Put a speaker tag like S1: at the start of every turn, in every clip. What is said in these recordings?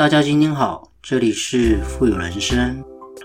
S1: 大家今天好，这里是富有人生。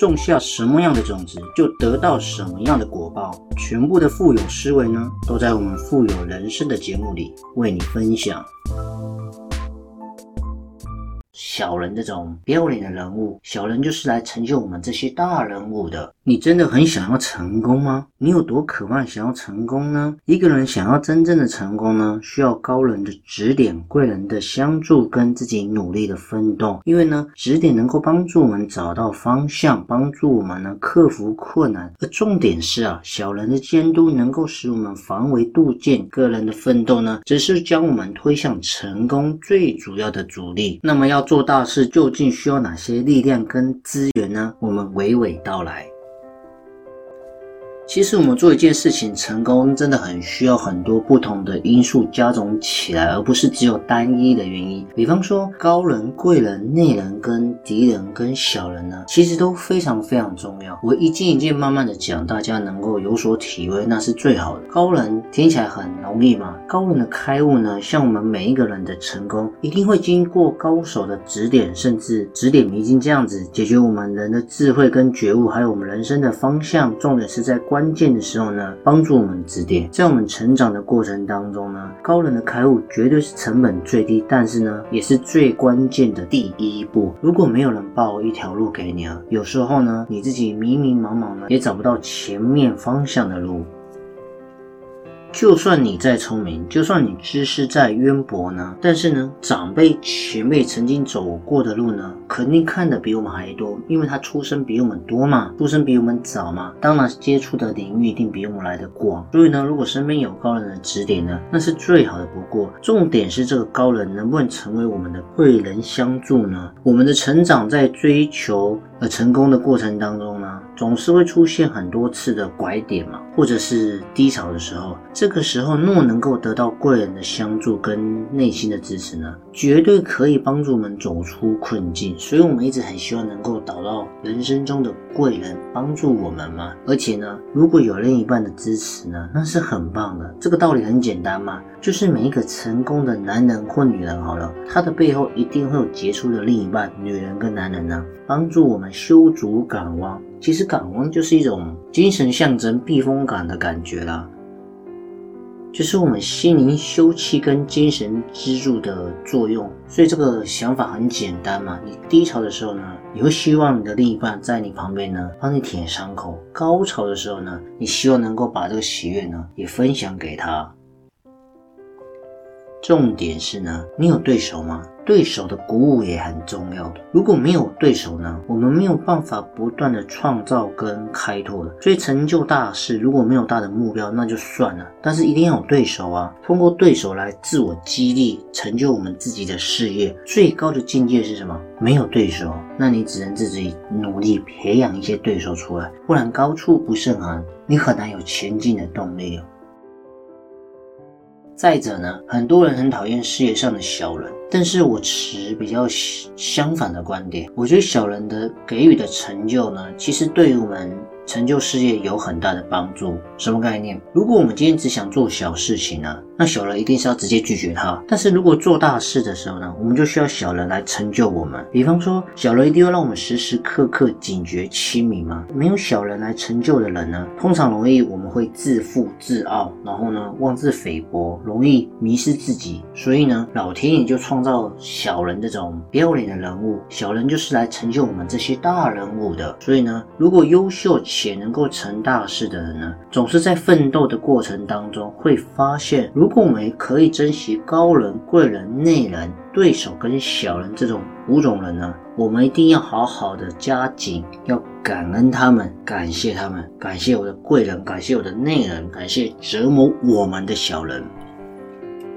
S1: 种下什么样的种子，就得到什么样的果报。全部的富有思维呢，都在我们富有人生的节目里为你分享。小人这种不要脸的人物，小人就是来成就我们这些大人物的。你真的很想要成功吗？你有多渴望想要成功呢？一个人想要真正的成功呢，需要高人的指点、贵人的相助跟自己努力的奋斗。因为呢，指点能够帮助我们找到方向，帮助我们呢克服困难。而重点是啊，小人的监督能够使我们防微杜渐。个人的奋斗呢，只是将我们推向成功最主要的阻力。那么要做到。大事究竟需要哪些力量跟资源呢？我们娓娓道来。其实我们做一件事情成功，真的很需要很多不同的因素加总起来，而不是只有单一的原因。比方说高人、贵人、内人跟敌人跟小人呢，其实都非常非常重要。我一件一件慢慢的讲，大家能够有所体会，那是最好的。高人听起来很容易嘛，高人的开悟呢，像我们每一个人的成功，一定会经过高手的指点，甚至指点迷津这样子，解决我们人的智慧跟觉悟，还有我们人生的方向。重点是在关。关键的时候呢，帮助我们指点，在我们成长的过程当中呢，高人的开悟绝对是成本最低，但是呢，也是最关键的第一步。如果没有人报一条路给你啊，有时候呢，你自己迷迷茫茫的，也找不到前面方向的路。就算你再聪明，就算你知识再渊博呢，但是呢，长辈前辈曾经走过的路呢，肯定看的比我们还多，因为他出生比我们多嘛，出生比我们早嘛，当然接触的领域一定比我们来的广。所以呢，如果身边有高人的指点呢，那是最好的不过。重点是这个高人能不能成为我们的贵人相助呢？我们的成长在追求而成功的过程当中呢？总是会出现很多次的拐点嘛，或者是低潮的时候。这个时候，若能够得到贵人的相助跟内心的支持呢，绝对可以帮助我们走出困境。所以，我们一直很希望能够找到人生中的贵人帮助我们嘛。而且呢，如果有另一半的支持呢，那是很棒的。这个道理很简单嘛，就是每一个成功的男人或女人，好了，他的背后一定会有杰出的另一半，女人跟男人呢，帮助我们修足港湾。其实港湾就是一种精神象征、避风港的感觉啦，就是我们心灵休憩跟精神支柱的作用。所以这个想法很简单嘛，你低潮的时候呢，你会希望你的另一半在你旁边呢，帮你舔伤口；高潮的时候呢，你希望能够把这个喜悦呢，也分享给他。重点是呢，你有对手吗？对手的鼓舞也很重要的。如果没有对手呢，我们没有办法不断的创造跟开拓的。所以成就大事，如果没有大的目标，那就算了。但是一定要有对手啊，通过对手来自我激励，成就我们自己的事业。最高的境界是什么？没有对手，那你只能自己努力培养一些对手出来，不然高处不胜寒，你很难有前进的动力哦。再者呢，很多人很讨厌事业上的小人，但是我持比较相反的观点，我觉得小人的给予的成就呢，其实对于我们。成就事业有很大的帮助，什么概念？如果我们今天只想做小事情呢，那小人一定是要直接拒绝他。但是如果做大事的时候呢，我们就需要小人来成就我们。比方说，小人一定要让我们时时刻刻警觉清明吗？没有小人来成就的人呢，通常容易我们会自负自傲，然后呢妄自菲薄，容易迷失自己。所以呢，老天爷就创造小人这种不要脸的人物，小人就是来成就我们这些大人物的。所以呢，如果优秀。且能够成大事的人呢，总是在奋斗的过程当中会发现，如共为可以珍惜高人、贵人、内人、对手跟小人这种五种人呢，我们一定要好好的加紧，要感恩他们，感谢他们，感谢我的贵人，感谢我的内人，感谢折磨我们的小人。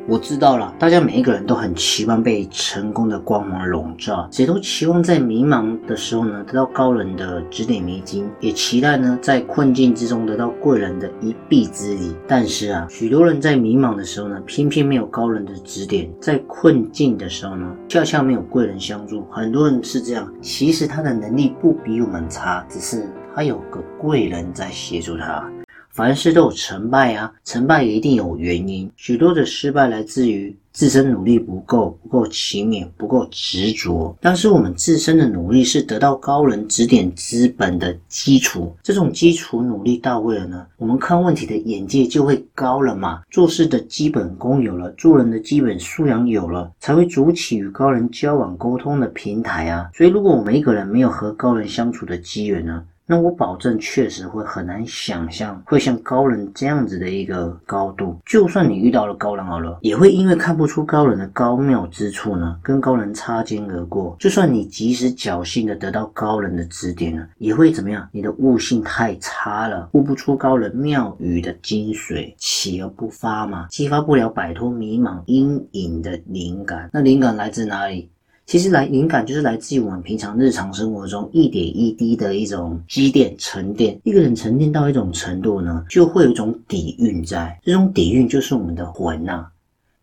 S1: 我知道了，大家每一个人都很期望被成功的光芒笼罩，谁都期望在迷茫的时候呢得到高人的指点迷津，也期待呢在困境之中得到贵人的一臂之力。但是啊，许多人在迷茫的时候呢，偏偏没有高人的指点；在困境的时候呢，恰恰没有贵人相助。很多人是这样，其实他的能力不比我们差，只是他有个贵人在协助他。凡事都有成败啊，成败也一定有原因。许多的失败来自于自身努力不够，不够勤勉，不够执着。但是我们自身的努力是得到高人指点资本的基础。这种基础努力到位了呢，我们看问题的眼界就会高了嘛。做事的基本功有了，做人的基本素养有了，才会筑起与高人交往沟通的平台啊。所以，如果我们一个人没有和高人相处的机缘呢？那我保证，确实会很难想象会像高人这样子的一个高度。就算你遇到了高人好了，也会因为看不出高人的高妙之处呢，跟高人擦肩而过。就算你及时侥幸的得到高人的指点呢，也会怎么样？你的悟性太差了，悟不出高人妙语的精髓，起而不发嘛，激发不了摆脱迷茫阴影的灵感。那灵感来自哪里？其实来灵感就是来自于我们平常日常生活中一点一滴的一种积淀沉淀。一个人沉淀到一种程度呢，就会有一种底蕴在，这种底蕴就是我们的魂呐。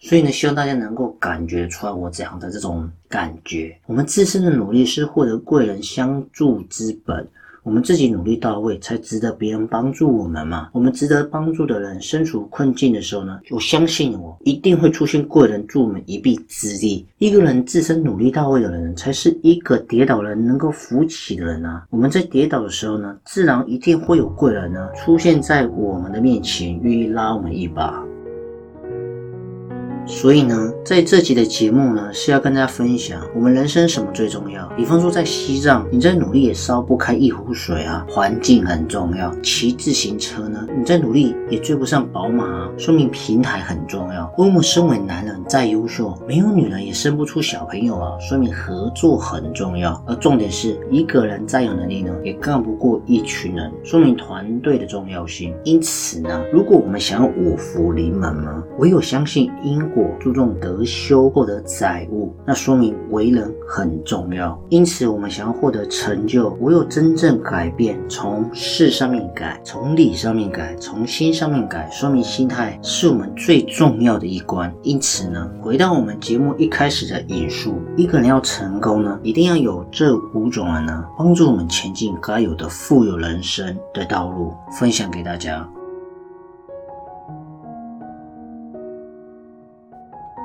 S1: 所以呢，希望大家能够感觉出来我讲的这种感觉。我们自身的努力是获得贵人相助之本。我们自己努力到位，才值得别人帮助我们嘛。我们值得帮助的人身处困境的时候呢，我相信我一定会出现贵人助我们一臂之力。一个人自身努力到位的人，才是一个跌倒人能够扶起的人啊。我们在跌倒的时候呢，自然一定会有贵人呢出现在我们的面前，愿意拉我们一把。所以呢，在这集的节目呢，是要跟大家分享我们人生什么最重要。比方说，在西藏，你在努力也烧不开一壶水啊，环境很重要。骑自行车呢，你在努力也追不上宝马啊，说明平台很重要。为我们身为男人再优秀，没有女人也生不出小朋友啊，说明合作很重要。而重点是，一个人再有能力呢，也干不过一群人，说明团队的重要性。因此呢，如果我们想要五福临门呢，唯有相信因果。注重德修，获得载物，那说明为人很重要。因此，我们想要获得成就，唯有真正改变，从事上面改，从理上面改，从心上面改，说明心态是我们最重要的一关。因此呢，回到我们节目一开始的引述，一个人要成功呢，一定要有这五种人呢，帮助我们前进该有的富有人生的道路，分享给大家。